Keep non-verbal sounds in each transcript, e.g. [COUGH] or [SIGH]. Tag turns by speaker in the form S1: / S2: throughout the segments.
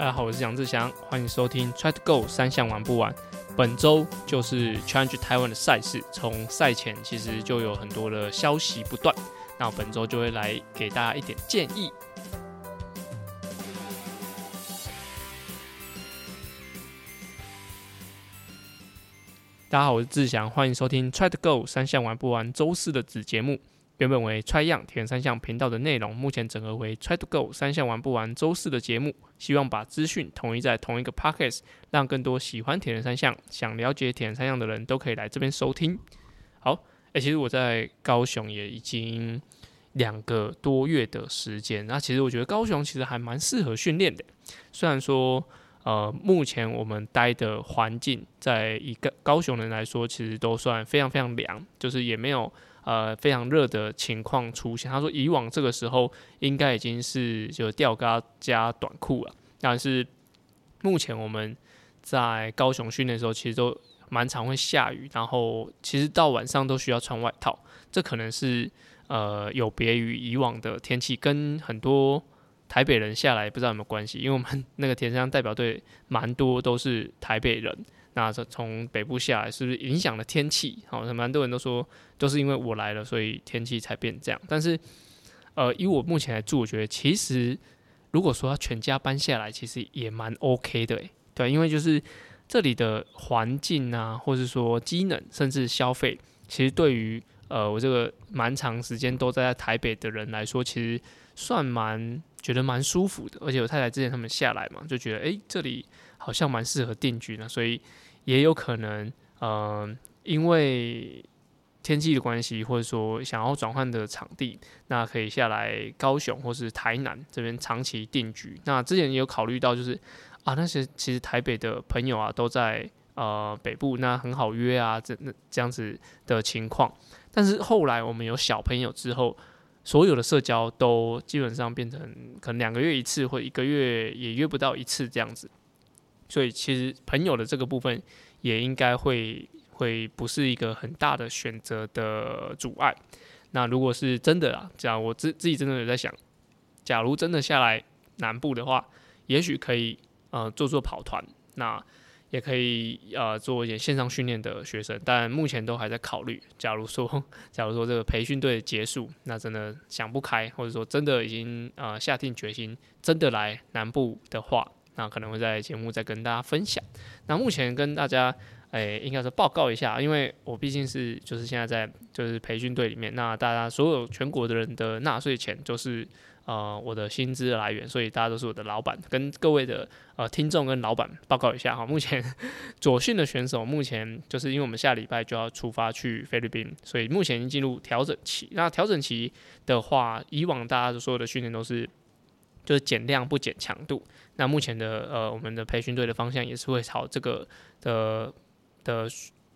S1: 大家好，我是杨志祥，欢迎收听 Try to Go 三项玩不完。本周就是 Change Taiwan 的赛事，从赛前其实就有很多的消息不断，那本周就会来给大家一点建议。大家好，我是志祥，欢迎收听 Try to Go 三项玩不完周四的子节目。原本为 Try 样铁人三项频道的内容，目前整合为 Try to Go 三项玩不完周四的节目，希望把资讯统一在同一个 Podcast，让更多喜欢铁人三项、想了解铁人三项的人都可以来这边收听。好，诶，其实我在高雄也已经两个多月的时间，那其实我觉得高雄其实还蛮适合训练的，虽然说呃，目前我们待的环境在一个高雄人来说，其实都算非常非常凉，就是也没有。呃，非常热的情况出现。他说，以往这个时候应该已经是就吊嘎加短裤了。但是目前我们在高雄训练的时候，其实都蛮常会下雨，然后其实到晚上都需要穿外套。这可能是呃有别于以往的天气，跟很多台北人下来不知道有没有关系。因为我们那个田山代表队蛮多都是台北人。那从北部下来，是不是影响了天气？好，蛮多人都说都是因为我来了，所以天气才变这样。但是，呃，以我目前来住，我觉得其实如果说全家搬下来，其实也蛮 OK 的，对，因为就是这里的环境啊，或者说机能，甚至消费，其实对于呃我这个蛮长时间都在台北的人来说，其实算蛮觉得蛮舒服的。而且我太太之前他们下来嘛，就觉得哎这里。好像蛮适合定居的，所以也有可能，呃，因为天气的关系，或者说想要转换的场地，那可以下来高雄或是台南这边长期定居。那之前也有考虑到，就是啊，那些其实台北的朋友啊都在呃北部，那很好约啊，这那这样子的情况。但是后来我们有小朋友之后，所有的社交都基本上变成可能两个月一次，或一个月也约不到一次这样子。所以其实朋友的这个部分也应该会会不是一个很大的选择的阻碍。那如果是真的啊，这样我自自己真的有在想，假如真的下来南部的话，也许可以呃做做跑团，那也可以呃做一点线上训练的学生。但目前都还在考虑。假如说 [LAUGHS] 假如说这个培训队结束，那真的想不开，或者说真的已经呃下定决心真的来南部的话。那可能会在节目再跟大家分享。那目前跟大家，诶，应该是报告一下，因为我毕竟是就是现在在就是培训队里面，那大家所有全国的人的纳税钱就是呃我的薪资来源，所以大家都是我的老板。跟各位的呃听众跟老板报告一下哈，目前左训的选手目前就是因为我们下礼拜就要出发去菲律宾，所以目前已经进入调整期。那调整期的话，以往大家的所有的训练都是。就是减量不减强度。那目前的呃，我们的培训队的方向也是会朝这个的的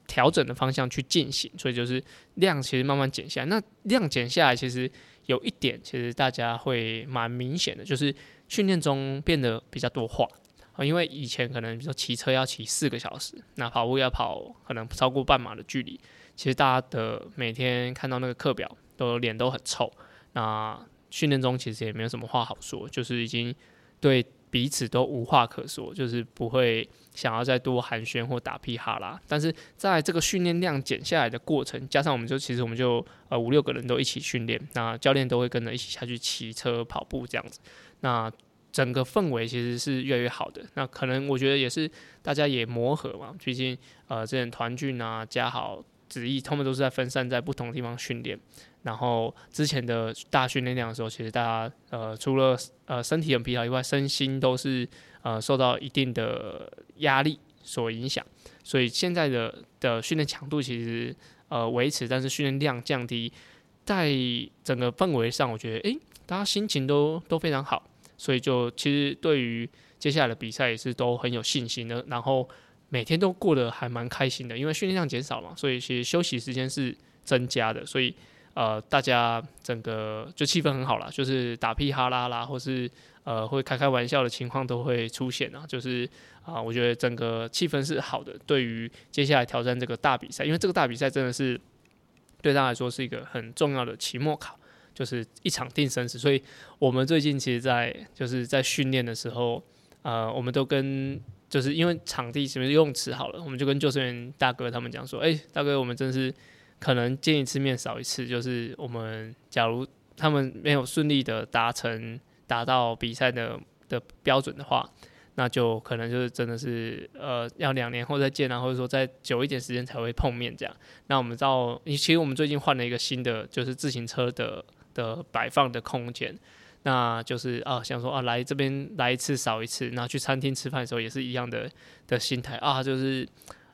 S1: 调整的方向去进行。所以就是量其实慢慢减下来。那量减下来，其实有一点，其实大家会蛮明显的，就是训练中变得比较多话啊。因为以前可能比如说骑车要骑四个小时，那跑步要跑可能超过半马的距离，其实大家的每天看到那个课表，都脸都很臭。那训练中其实也没有什么话好说，就是已经对彼此都无话可说，就是不会想要再多寒暄或打屁哈啦。但是在这个训练量减下来的过程，加上我们就其实我们就呃五六个人都一起训练，那教练都会跟着一起下去骑车跑步这样子，那整个氛围其实是越来越好的。那可能我觉得也是大家也磨合嘛，毕竟呃之前团聚啊、嘉豪、子毅他们都是在分散在不同地方训练。然后之前的大训练量的时候，其实大家呃除了呃身体很疲劳以外，身心都是呃受到一定的压力所影响。所以现在的的训练强度其实呃维持，但是训练量降低，在整个氛围上，我觉得诶，大家心情都都非常好，所以就其实对于接下来的比赛也是都很有信心的。然后每天都过得还蛮开心的，因为训练量减少嘛，所以其实休息时间是增加的，所以。呃，大家整个就气氛很好啦，就是打屁哈啦啦，或是呃会开开玩笑的情况都会出现啊。就是啊，我觉得整个气氛是好的。对于接下来挑战这个大比赛，因为这个大比赛真的是对他来说是一个很重要的期末考，就是一场定生死。所以我们最近其实，在就是在训练的时候，呃，我们都跟就是因为场地什么游泳池好了，我们就跟救生员大哥他们讲说，哎，大哥，我们真是可能见一次面少一次，就是我们假如他们没有顺利的达成达到比赛的的标准的话。那就可能就是真的是呃要两年后再见啊，或者说再久一点时间才会碰面这样。那我们到，其实我们最近换了一个新的，就是自行车的的摆放的空间。那就是啊想说啊来这边来一次少一次，然后去餐厅吃饭的时候也是一样的的心态啊，就是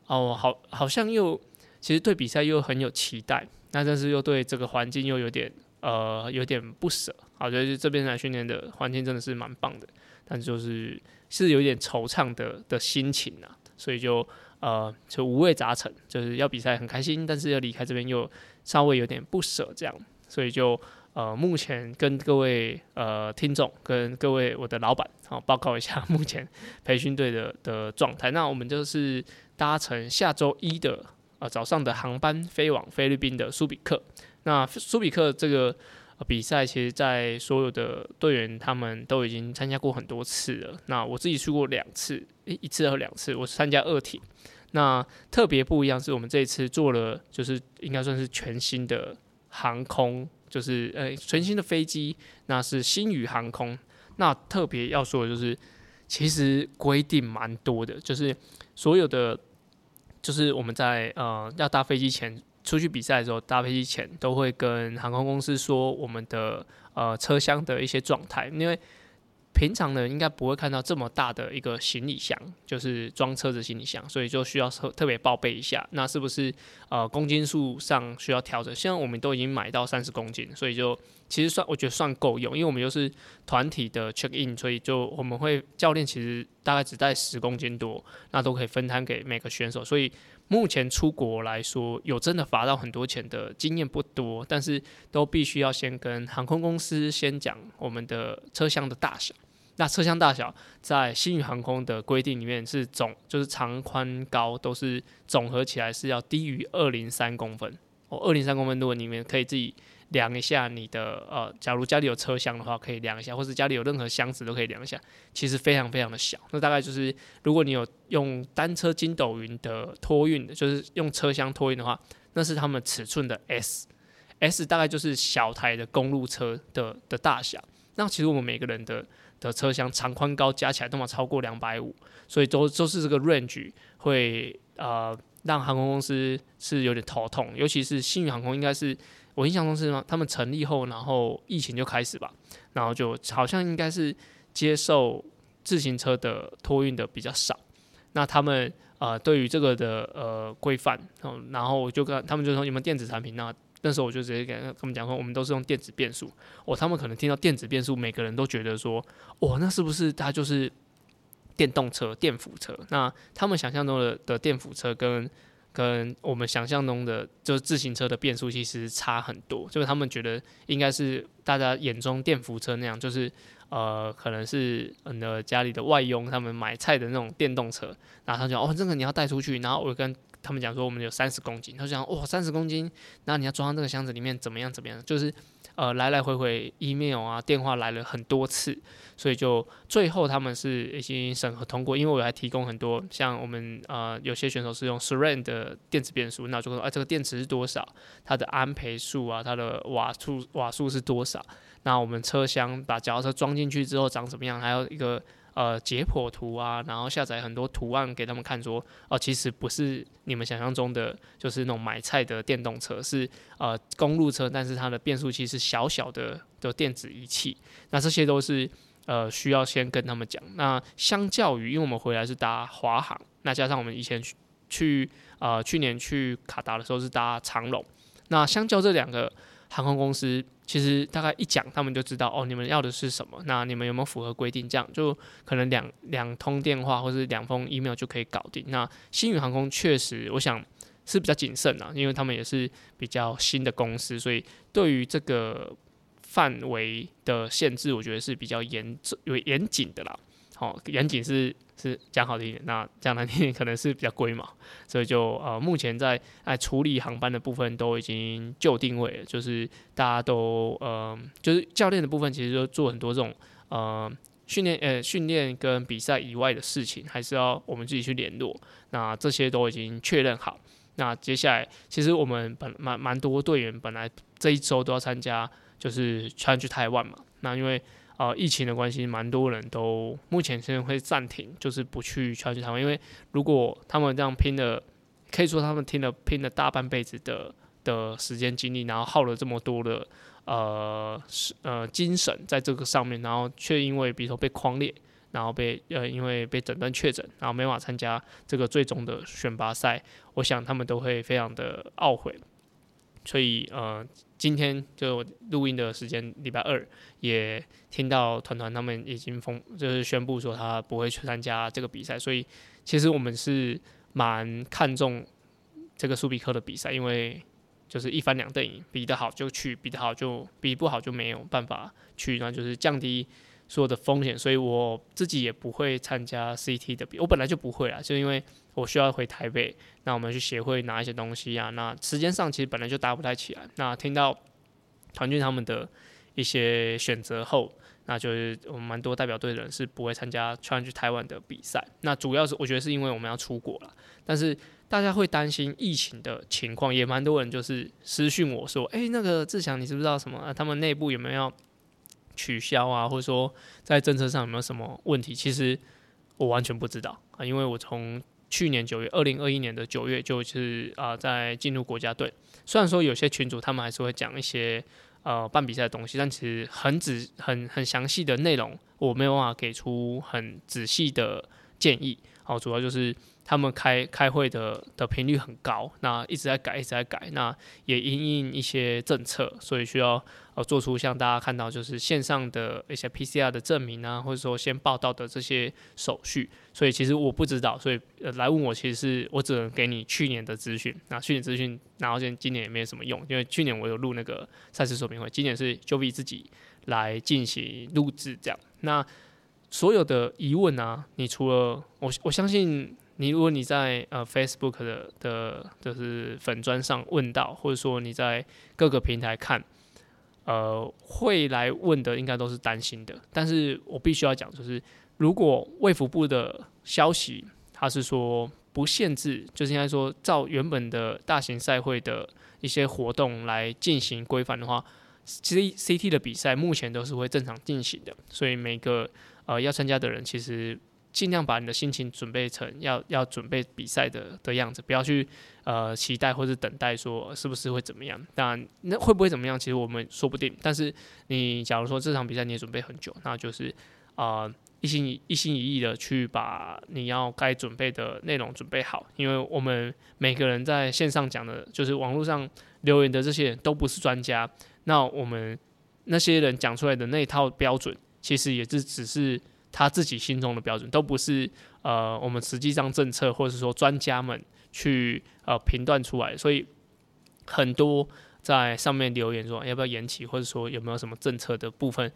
S1: 哦好好像又其实对比赛又很有期待，那但是又对这个环境又有点呃有点不舍。好，觉得这边来训练的环境真的是蛮棒的，但就是。是有点惆怅的的心情啊，所以就呃就五味杂陈，就是要比赛很开心，但是要离开这边又稍微有点不舍这样，所以就呃目前跟各位呃听众跟各位我的老板好报告一下目前培训队的的状态。那我们就是搭乘下周一的呃早上的航班飞往菲律宾的苏比克。那苏比克这个。比赛其实，在所有的队员他们都已经参加过很多次了。那我自己去过两次，一次和两次，我参加二体。那特别不一样是我们这一次做了，就是应该算是全新的航空，就是呃全新的飞机，那是新宇航空。那特别要说的就是，其实规定蛮多的，就是所有的，就是我们在呃要搭飞机前。出去比赛的时候，搭飞机前都会跟航空公司说我们的呃车厢的一些状态，因为平常呢应该不会看到这么大的一个行李箱，就是装车子行李箱，所以就需要特特别报备一下，那是不是呃公斤数上需要调整？现在我们都已经买到三十公斤，所以就其实算我觉得算够用，因为我们又是团体的 check in，所以就我们会教练其实大概只带十公斤多，那都可以分摊给每个选手，所以。目前出国来说，有真的罚到很多钱的经验不多，但是都必须要先跟航空公司先讲我们的车厢的大小。那车厢大小在新宇航空的规定里面是总，就是长宽高都是总合起来是要低于二零三公分。哦，二零三公分，如果你们可以自己。量一下你的呃，假如家里有车厢的话，可以量一下，或是家里有任何箱子都可以量一下。其实非常非常的小，那大概就是如果你有用单车筋斗云的托运的，就是用车厢托运的话，那是他们尺寸的 S，S 大概就是小台的公路车的的大小。那其实我们每个人的的车厢长宽高加起来都没有超过两百五，所以都都是这个 range 会呃让航空公司是有点头痛，尤其是新宇航空应该是。我印象中是吗？他们成立后，然后疫情就开始吧，然后就好像应该是接受自行车的托运的比较少。那他们呃对于这个的呃规范，然后我就跟他们就说你们电子产品，那那时候我就直接跟他们讲说，我们都是用电子变速。哦，他们可能听到电子变速，每个人都觉得说，哦，那是不是它就是电动车、电辅车？那他们想象中的的电辅车跟跟我们想象中的就是自行车的变速其实差很多，就是他们觉得应该是大家眼中电扶车那样，就是呃可能是嗯的家里的外佣他们买菜的那种电动车，然后他讲哦这个你要带出去，然后我跟他们讲说我们有三十公斤，他就讲哇三十公斤，那你要装到这个箱子里面怎么样怎么样，就是呃来来回回 email 啊电话来了很多次。所以就最后他们是已经审核通过，因为我还提供很多像我们呃有些选手是用 SRAM 的电子变速，那就说哎这个电池是多少，它的安培数啊，它的瓦数瓦数是多少，那我们车厢把脚踏车装进去之后长什么样，还有一个呃解剖图啊，然后下载很多图案给他们看，说哦其实不是你们想象中的，就是那种买菜的电动车，是呃公路车，但是它的变速器是小小的的电子仪器，那这些都是。呃，需要先跟他们讲。那相较于，因为我们回来是搭华航，那加上我们以前去去呃去年去卡达的时候是搭长龙，那相较这两个航空公司，其实大概一讲，他们就知道哦，你们要的是什么？那你们有没有符合规定？这样就可能两两通电话或者两封 email 就可以搞定。那新宇航空确实，我想是比较谨慎啊，因为他们也是比较新的公司，所以对于这个。范围的限制，我觉得是比较严有严谨的啦。好，严谨是是讲好听一点，那讲难听点可能是比较龟毛。[LAUGHS] 所以就呃，目前在哎处理航班的部分都已经就定位了，就是大家都呃，就是教练的部分其实就做很多这种呃训练呃训练跟比赛以外的事情，还是要我们自己去联络。那这些都已经确认好。那接下来，其实我们本蛮蛮多队员本来这一周都要参加，就是穿去台湾嘛。那因为呃疫情的关系，蛮多人都目前现在会暂停，就是不去超级台湾。因为如果他们这样拼了，可以说他们拼了拼了大半辈子的的时间精力，然后耗了这么多的呃呃精神在这个上面，然后却因为比如说被框裂。然后被呃，因为被诊断确诊，然后没法参加这个最终的选拔赛，我想他们都会非常的懊悔。所以呃，今天就录音的时间，礼拜二也听到团团他们已经封，就是宣布说他不会去参加这个比赛。所以其实我们是蛮看重这个苏比克的比赛，因为就是一翻两瞪眼，比得好就去，比得好就比不好就没有办法去，那就是降低。所有的风险，所以我自己也不会参加 CT 的比，我本来就不会啦，就因为我需要回台北，那我们去协会拿一些东西啊，那时间上其实本来就搭不太起来。那听到团军他们的一些选择后，那就是我们蛮多代表队的人是不会参加穿去台湾的比赛。那主要是我觉得是因为我们要出国了，但是大家会担心疫情的情况，也蛮多人就是私讯我说，哎，那个志强，你知不知道什么？他们内部有没有？取消啊，或者说在政策上有没有什么问题？其实我完全不知道啊，因为我从去年九月，二零二一年的九月就是啊，在进入国家队。虽然说有些群主他们还是会讲一些呃办比赛的东西，但其实很仔、很很详细的内容，我没有办法给出很仔细的建议。好，主要就是。他们开开会的的频率很高，那一直在改，一直在改，那也因应一些政策，所以需要呃做出像大家看到就是线上的一些 PCR 的证明啊，或者说先报道的这些手续。所以其实我不知道，所以呃来问我，其实是我只能给你去年的资讯。那去年资讯，然后现今年也没有什么用，因为去年我有录那个赛事说明会，今年是 Joey 自己来进行录制这样。那所有的疑问啊，你除了我我相信。你如果你在呃 Facebook 的的就是粉砖上问到，或者说你在各个平台看，呃，会来问的应该都是担心的。但是我必须要讲，就是如果卫福部的消息，他是说不限制，就是应该说照原本的大型赛会的一些活动来进行规范的话，其实 CT 的比赛目前都是会正常进行的。所以每个呃要参加的人，其实。尽量把你的心情准备成要要准备比赛的的样子，不要去呃期待或者等待说是不是会怎么样。当然，那会不会怎么样，其实我们说不定。但是你假如说这场比赛你也准备很久，那就是啊一心一心一意的去把你要该准备的内容准备好。因为我们每个人在线上讲的，就是网络上留言的这些人都不是专家。那我们那些人讲出来的那一套标准，其实也是只是。他自己心中的标准都不是呃，我们实际上政策或者是说专家们去呃评断出来，所以很多在上面留言说要不要延期，或者说有没有什么政策的部分，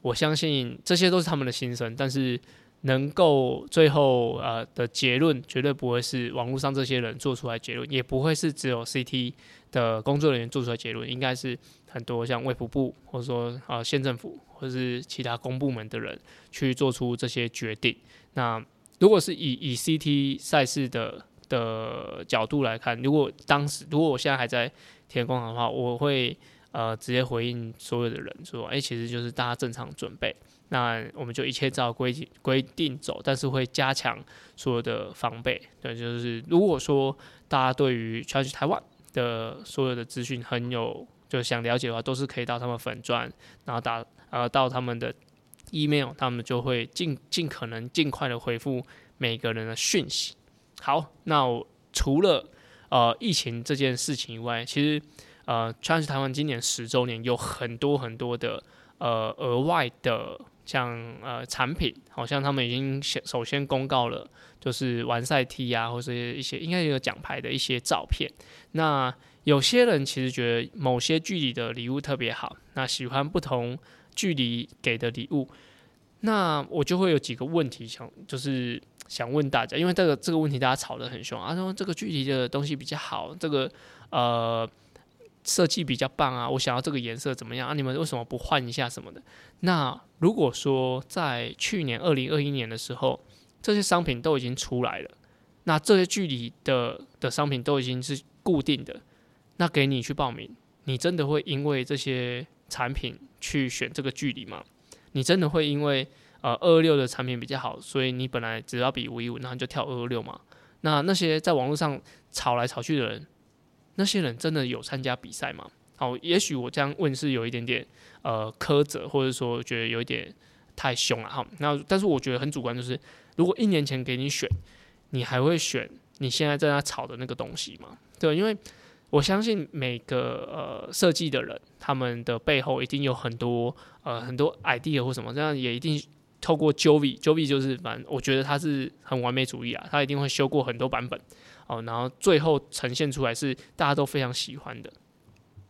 S1: 我相信这些都是他们的心声，但是能够最后呃的结论绝对不会是网络上这些人做出来结论，也不会是只有 CT 的工作人员做出来结论，应该是很多像卫福部或者说啊县政府。或者是其他公部门的人去做出这些决定。那如果是以以 CT 赛事的的角度来看，如果当时如果我现在还在田工厂的话，我会呃直接回应所有的人说：，哎，其实就是大家正常准备，那我们就一切照规规定走，但是会加强所有的防备。对，就是如果说大家对于传去台湾的所有的资讯很有就想了解的话，都是可以到他们粉钻，然后打。呃，到他们的 email，他们就会尽尽可能尽快的回复每个人的讯息。好，那除了呃疫情这件事情以外，其实呃穿越台湾今年十周年有很多很多的呃额外的像呃产品，好像他们已经先首先公告了，就是完赛 T 啊，或者一些应该有奖牌的一些照片。那有些人其实觉得某些距离的礼物特别好，那喜欢不同。距离给的礼物，那我就会有几个问题想，就是想问大家，因为这个这个问题大家吵得很凶啊，说这个距离的东西比较好，这个呃设计比较棒啊，我想要这个颜色怎么样啊？你们为什么不换一下什么的？那如果说在去年二零二一年的时候，这些商品都已经出来了，那这些距离的的商品都已经是固定的，那给你去报名，你真的会因为这些产品去选这个距离吗？你真的会因为呃二二六的产品比较好，所以你本来只要比五一五，那你就跳二二六吗？那那些在网络上吵来吵去的人，那些人真的有参加比赛吗？好，也许我这样问是有一点点呃苛责，或者说觉得有一点太凶了哈。那但是我觉得很主观，就是如果一年前给你选，你还会选你现在正在那吵的那个东西吗？对，因为我相信每个呃设计的人，他们的背后一定有很多呃很多 idea 或什么，这样也一定。透过 Jovi，Jovi 就是反正我觉得他是很完美主义啊，他一定会修过很多版本哦，然后最后呈现出来是大家都非常喜欢的。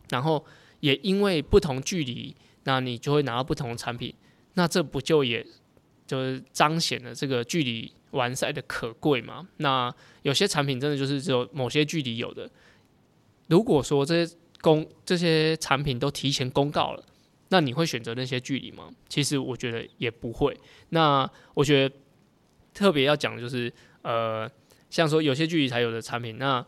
S1: 然后也因为不同距离，那你就会拿到不同的产品，那这不就也就是彰显了这个距离完赛的可贵吗？那有些产品真的就是只有某些距离有的。如果说这些公这些产品都提前公告了。那你会选择那些距离吗？其实我觉得也不会。那我觉得特别要讲的就是，呃，像说有些距离才有的产品。那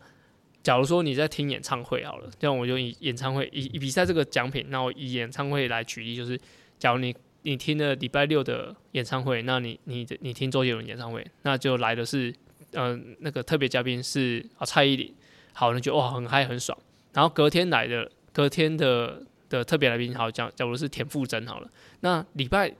S1: 假如说你在听演唱会好了，这样我就以演唱会以比赛这个奖品，那我以演唱会来举例，就是假如你你听了礼拜六的演唱会，那你你你听周杰伦演唱会，那就来的是呃那个特别嘉宾是啊蔡依林，好，那就哇很嗨很爽。然后隔天来的隔天的。的特别来宾，好讲，假如是田馥甄好了，那礼拜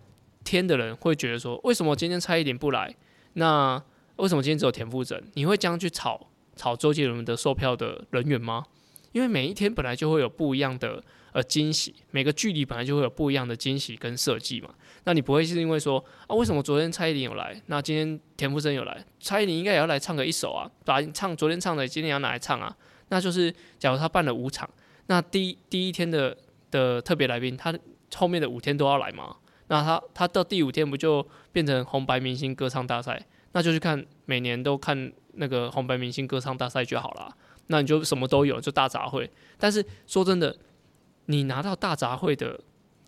S1: 天的人会觉得说，为什么今天蔡依林不来？那为什么今天只有田馥甄？你会这样去炒炒周杰伦的售票的人员吗？因为每一天本来就会有不一样的呃惊喜，每个距离本来就会有不一样的惊喜跟设计嘛。那你不会是因为说啊，为什么昨天蔡依林有来，那今天田馥甄有来，蔡依林应该也要来唱个一首啊，把唱昨天唱的今天要拿来唱啊？那就是假如他办了五场，那第一第一天的。的特别来宾，他后面的五天都要来吗？那他他到第五天不就变成红白明星歌唱大赛？那就去看每年都看那个红白明星歌唱大赛就好了。那你就什么都有，就大杂烩。但是说真的，你拿到大杂烩的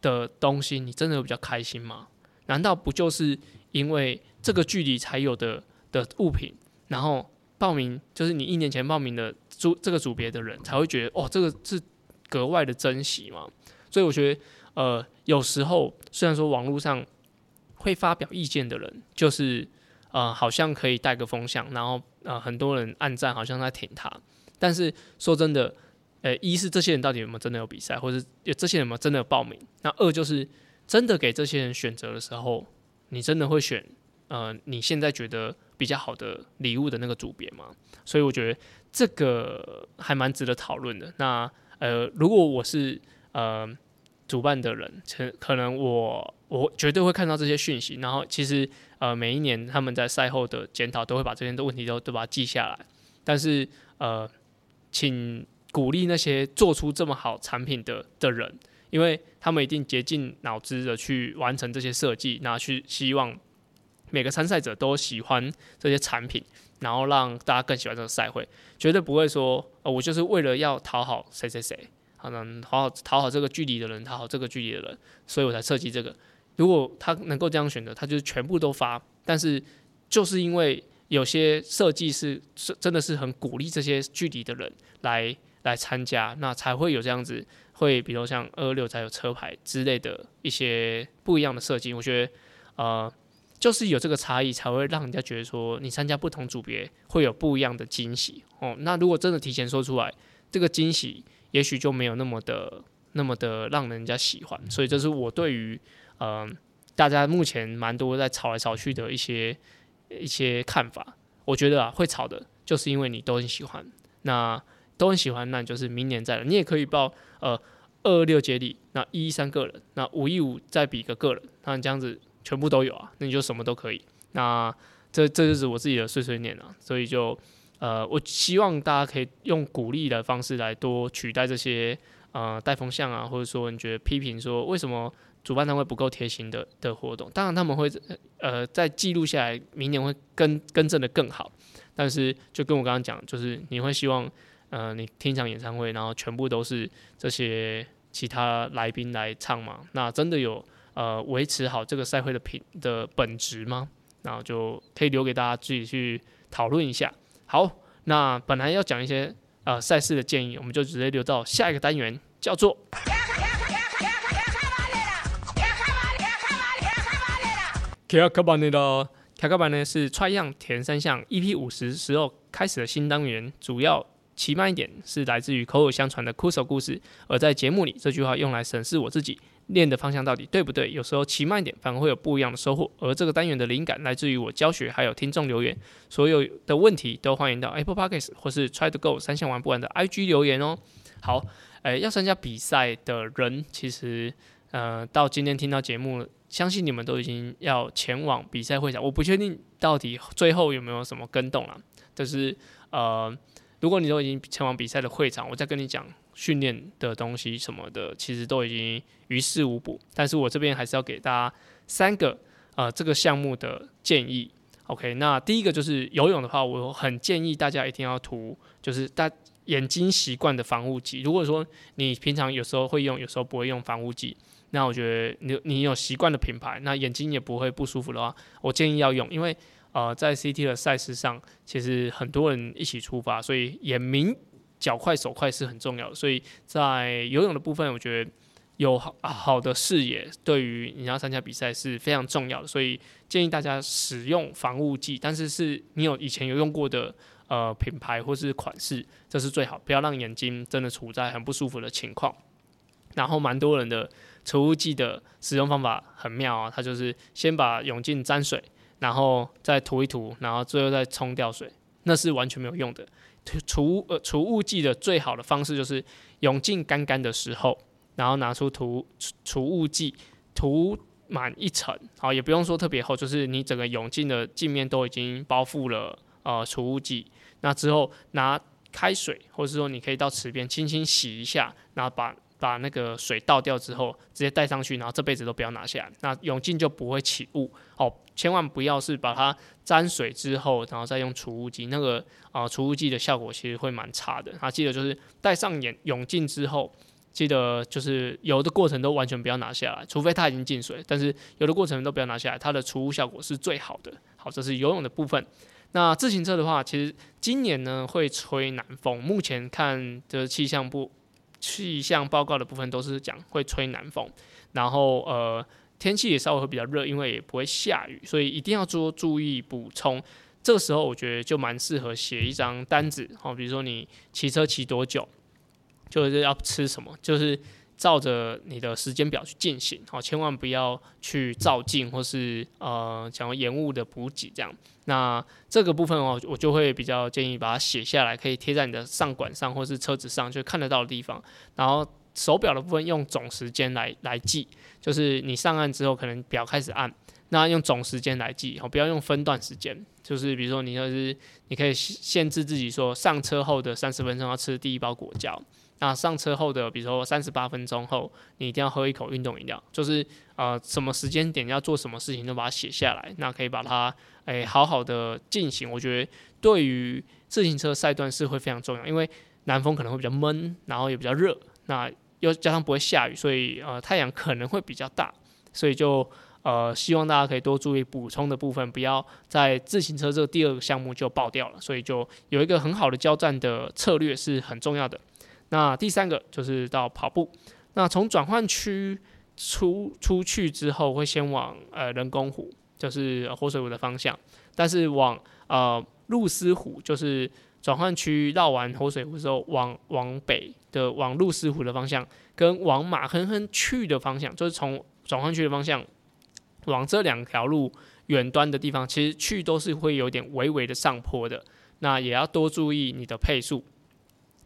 S1: 的东西，你真的有比较开心吗？难道不就是因为这个距离才有的的物品，然后报名就是你一年前报名的组这个组别的人才会觉得哦，这个是。格外的珍惜嘛，所以我觉得，呃，有时候虽然说网络上会发表意见的人，就是呃，好像可以带个风向，然后呃，很多人暗赞，好像在挺他。但是说真的，呃，一是这些人到底有没有真的有比赛，或者有这些人有没有真的有报名？那二就是真的给这些人选择的时候，你真的会选呃，你现在觉得比较好的礼物的那个组别吗？所以我觉得这个还蛮值得讨论的。那呃，如果我是呃主办的人，可可能我我绝对会看到这些讯息，然后其实呃每一年他们在赛后的检讨都会把这些的问题都都把它记下来。但是呃，请鼓励那些做出这么好产品的的人，因为他们一定竭尽脑汁的去完成这些设计，那去希望每个参赛者都喜欢这些产品。然后让大家更喜欢这个赛会，绝对不会说，呃，我就是为了要讨好谁谁谁，好能讨好讨好这个距离的人，讨好这个距离的人，所以我才设计这个。如果他能够这样选择，他就是全部都发。但是就是因为有些设计是是真的是很鼓励这些距离的人来来参加，那才会有这样子，会比如像二六才有车牌之类的一些不一样的设计。我觉得，呃。就是有这个差异，才会让人家觉得说，你参加不同组别会有不一样的惊喜哦。那如果真的提前说出来，这个惊喜也许就没有那么的、那么的让人家喜欢。所以这是我对于呃大家目前蛮多在吵来吵去的一些一些看法。我觉得啊，会吵的就是因为你都很喜欢，那都很喜欢，那就是明年再来。你也可以报呃二六接力，那一三个人，那五一五再比个个人，那这样子。全部都有啊，那你就什么都可以。那这这就是我自己的碎碎念啊，所以就呃，我希望大家可以用鼓励的方式来多取代这些呃带风向啊，或者说你觉得批评说为什么主办单位不够贴心的的活动，当然他们会呃在记录下来，明年会更更正的更好。但是就跟我刚刚讲，就是你会希望呃，你听场演唱会，然后全部都是这些其他来宾来唱嘛？那真的有呃维持好这个赛会的品的本质吗？然后就可以留给大家自己去讨论一下。好，那本来要讲一些呃赛事的建议，我们就直接留到下一个单元，叫做。卡卡版的卡卡版呢是踹样田三项 EP 五十时候开始的新单元，主要骑慢一点是来自于口口相传的酷手故事，而在节目里这句话用来审视我自己练的方向到底对不对，有时候骑慢一点反而会有不一样的收获。而这个单元的灵感来自于我教学，还有听众留言，所有的问题都欢迎到 Apple Podcasts 或是 Try to Go 三项玩不完的 IG 留言哦。好，诶，要参加比赛的人，其实呃到今天听到节目。相信你们都已经要前往比赛会场，我不确定到底最后有没有什么跟动了。就是呃，如果你都已经前往比赛的会场，我再跟你讲训练的东西什么的，其实都已经于事无补。但是我这边还是要给大家三个呃这个项目的建议。OK，那第一个就是游泳的话，我很建议大家一定要涂，就是大眼睛习惯的防护剂。如果说你平常有时候会用，有时候不会用防护剂。那我觉得你你有习惯的品牌，那眼睛也不会不舒服的话，我建议要用，因为呃在 CT 的赛事上，其实很多人一起出发，所以眼明脚快手快是很重要的。所以在游泳的部分，我觉得有好好的视野对于你要参加比赛是非常重要的。所以建议大家使用防雾剂，但是是你有以前有用过的呃品牌或是款式，这是最好，不要让眼睛真的处在很不舒服的情况。然后蛮多人的。除雾剂的使用方法很妙啊，它就是先把泳镜沾水，然后再涂一涂，然后最后再冲掉水，那是完全没有用的。除呃除雾剂的最好的方式就是泳镜干干的时候，然后拿出涂除雾剂涂满一层，好也不用说特别厚，就是你整个泳镜的镜面都已经包覆了呃除雾剂，那之后拿开水，或者是说你可以到池边轻轻洗一下，然后把。把那个水倒掉之后，直接戴上去，然后这辈子都不要拿下来，那泳镜就不会起雾哦。千万不要是把它沾水之后，然后再用除雾剂，那个啊除雾剂的效果其实会蛮差的。啊，记得就是戴上眼泳镜之后，记得就是游的过程都完全不要拿下来，除非它已经进水，但是游的过程都不要拿下来，它的除雾效果是最好的。好，这是游泳的部分。那自行车的话，其实今年呢会吹南风，目前看的气象部。气象报告的部分都是讲会吹南风，然后呃天气也稍微会比较热，因为也不会下雨，所以一定要多注意补充。这个时候我觉得就蛮适合写一张单子，好，比如说你骑车骑多久，就是要吃什么，就是。照着你的时间表去进行，好，千万不要去照进或是呃讲延误的补给这样。那这个部分哦，我就会比较建议把它写下来，可以贴在你的上管上或是车子上，就看得到的地方。然后手表的部分用总时间来来记，就是你上岸之后可能表开始按，那用总时间来记，好，不要用分段时间。就是比如说你要是你可以限制自己说上车后的三十分钟要吃第一包果胶。那上车后的，比如说三十八分钟后，你一定要喝一口运动饮料，就是呃什么时间点要做什么事情都把它写下来，那可以把它诶好好的进行。我觉得对于自行车赛段是会非常重要，因为南风可能会比较闷，然后也比较热，那又加上不会下雨，所以呃太阳可能会比较大，所以就呃希望大家可以多注意补充的部分，不要在自行车这个第二个项目就爆掉了，所以就有一个很好的交战的策略是很重要的。那第三个就是到跑步，那从转换区出出去之后，会先往呃人工湖，就是活水湖的方向，但是往呃露丝湖，就是转换区绕完活水湖之后，往往北的往露丝湖的方向，跟往马亨亨去的方向，就是从转换区的方向往这两条路远端的地方，其实去都是会有点微微的上坡的，那也要多注意你的配速。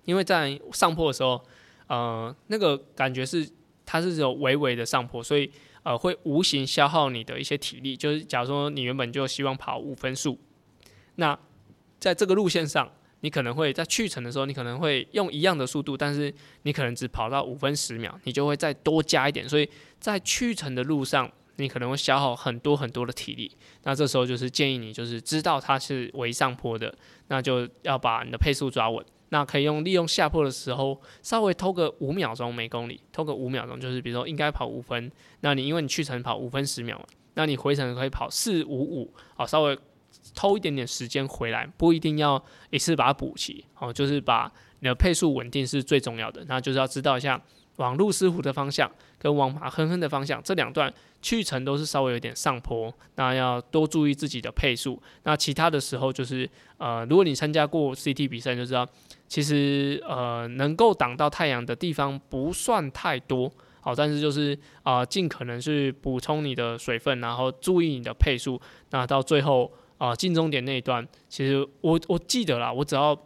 S1: 因为在上坡的时候，呃，那个感觉是它是有微微的上坡，所以呃会无形消耗你的一些体力。就是假如说你原本就希望跑五分速，那在这个路线上，你可能会在去程的时候，你可能会用一样的速度，但是你可能只跑到五分十秒，你就会再多加一点。所以在去程的路上，你可能会消耗很多很多的体力。那这时候就是建议你，就是知道它是为上坡的，那就要把你的配速抓稳。那可以用利用下坡的时候稍微偷个五秒钟每公里，偷个五秒钟，就是比如说应该跑五分，那你因为你去程跑五分十秒，那你回程可以跑四五五，好，稍微偷一点点时间回来，不一定要一次把它补齐，哦，就是把你的配速稳定是最重要的，那就是要知道一下往路斯湖的方向跟往马哼哼的方向这两段。去程都是稍微有点上坡，那要多注意自己的配速。那其他的时候就是，呃，如果你参加过 CT 比赛，就知道其实呃能够挡到太阳的地方不算太多，好，但是就是啊尽可能是补充你的水分，然后注意你的配速。那到最后啊进终点那一段，其实我我记得啦，我只要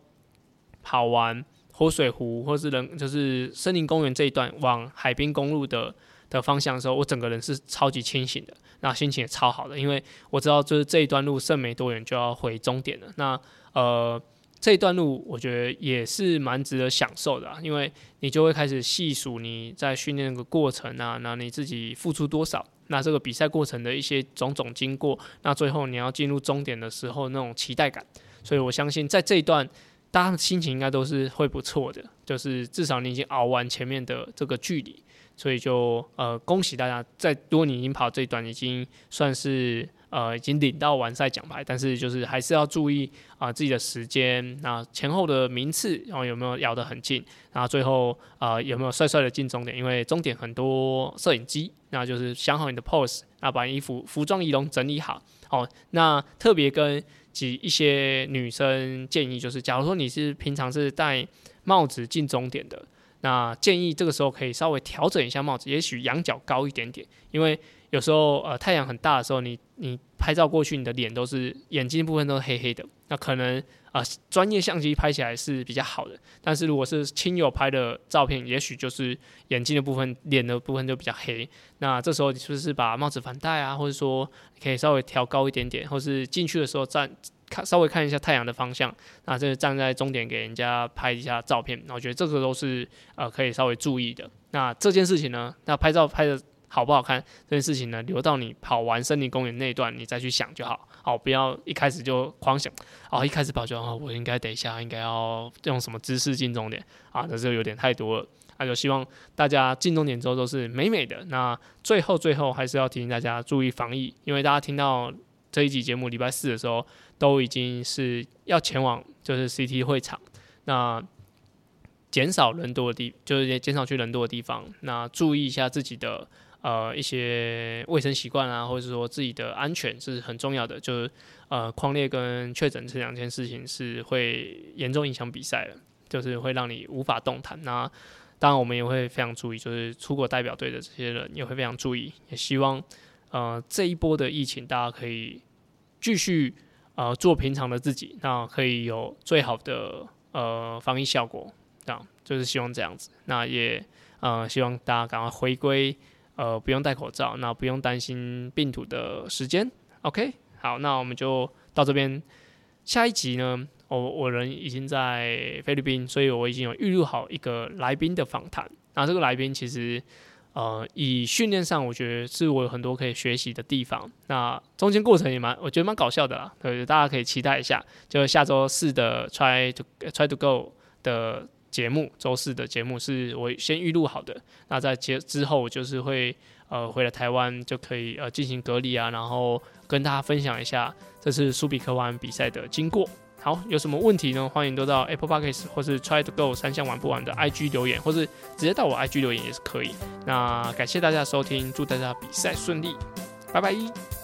S1: 跑完活水湖或是人就是森林公园这一段往海滨公路的。的方向的时候，我整个人是超级清醒的，那心情也超好的，因为我知道就是这一段路剩没多远就要回终点了。那呃这一段路我觉得也是蛮值得享受的，因为你就会开始细数你在训练的过程啊，那你自己付出多少，那这个比赛过程的一些种种经过，那最后你要进入终点的时候那种期待感，所以我相信在这一段大家的心情应该都是会不错的，就是至少你已经熬完前面的这个距离。所以就呃恭喜大家，在如果你已经跑这一段，已经算是呃已经领到完赛奖牌，但是就是还是要注意啊自己的时间，那前后的名次，然后有没有咬得很近，然后最后啊有没有帅帅的进终点，因为终点很多摄影机，那就是想好你的 pose，那把衣服服装仪容整理好，哦，那特别跟几一些女生建议，就是假如说你是平常是戴帽子进终点的。那建议这个时候可以稍微调整一下帽子，也许仰角高一点点，因为有时候呃太阳很大的时候，你你拍照过去，你的脸都是眼睛部分都是黑黑的，那可能啊专业相机拍起来是比较好的，但是如果是亲友拍的照片，也许就是眼睛的部分、脸的部分就比较黑，那这时候你是不是把帽子反戴啊，或者说可以稍微调高一点点，或是进去的时候站。看稍微看一下太阳的方向，那这站在终点给人家拍一下照片，那我觉得这个都是呃可以稍微注意的。那这件事情呢，那拍照拍的好不好看这件事情呢，留到你跑完森林公园那一段你再去想就好，好不要一开始就狂想，哦一开始跑就哦我应该等一下应该要用什么姿势进终点啊，那就有点太多了。那就希望大家进终点之后都是美美的。那最后最后还是要提醒大家注意防疫，因为大家听到。这一集节目礼拜四的时候，都已经是要前往就是 CT 会场，那减少人多的地，就是减少去人多的地方，那注意一下自己的呃一些卫生习惯啊，或者说自己的安全是很重要的。就是呃，矿裂跟确诊这两件事情是会严重影响比赛的，就是会让你无法动弹。那当然我们也会非常注意，就是出国代表队的这些人也会非常注意，也希望呃这一波的疫情大家可以。继续呃做平常的自己，那可以有最好的呃防疫效果，这样就是希望这样子。那也呃希望大家赶快回归呃不用戴口罩，那不用担心病毒的时间。OK，好，那我们就到这边。下一集呢，我我人已经在菲律宾，所以我已经有预录好一个来宾的访谈。那这个来宾其实。呃，以训练上，我觉得是我有很多可以学习的地方。那中间过程也蛮，我觉得蛮搞笑的啦，对，大家可以期待一下。就下周四的 Try to Try to Go 的节目，周四的节目是我先预录好的。那在节之后，就是会呃回来台湾就可以呃进行隔离啊，然后跟大家分享一下这次苏比克湾比赛的经过。好，有什么问题呢？欢迎都到 Apple Podcast 或是 Try to Go 三项玩不完的 IG 留言，或是直接到我 IG 留言也是可以。那感谢大家收听，祝大家比赛顺利，拜拜。